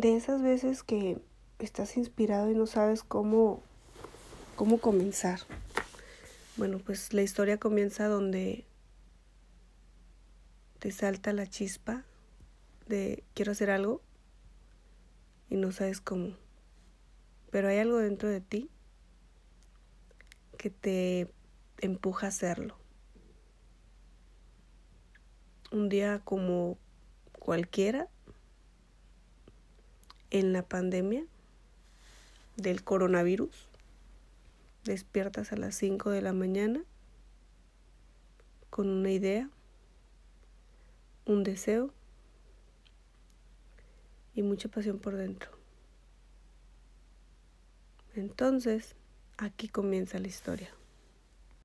de esas veces que estás inspirado y no sabes cómo, cómo comenzar. Bueno, pues la historia comienza donde te salta la chispa de quiero hacer algo y no sabes cómo. Pero hay algo dentro de ti que te empuja a hacerlo. Un día como cualquiera, en la pandemia del coronavirus, despiertas a las 5 de la mañana con una idea, un deseo y mucha pasión por dentro. Entonces, aquí comienza la historia.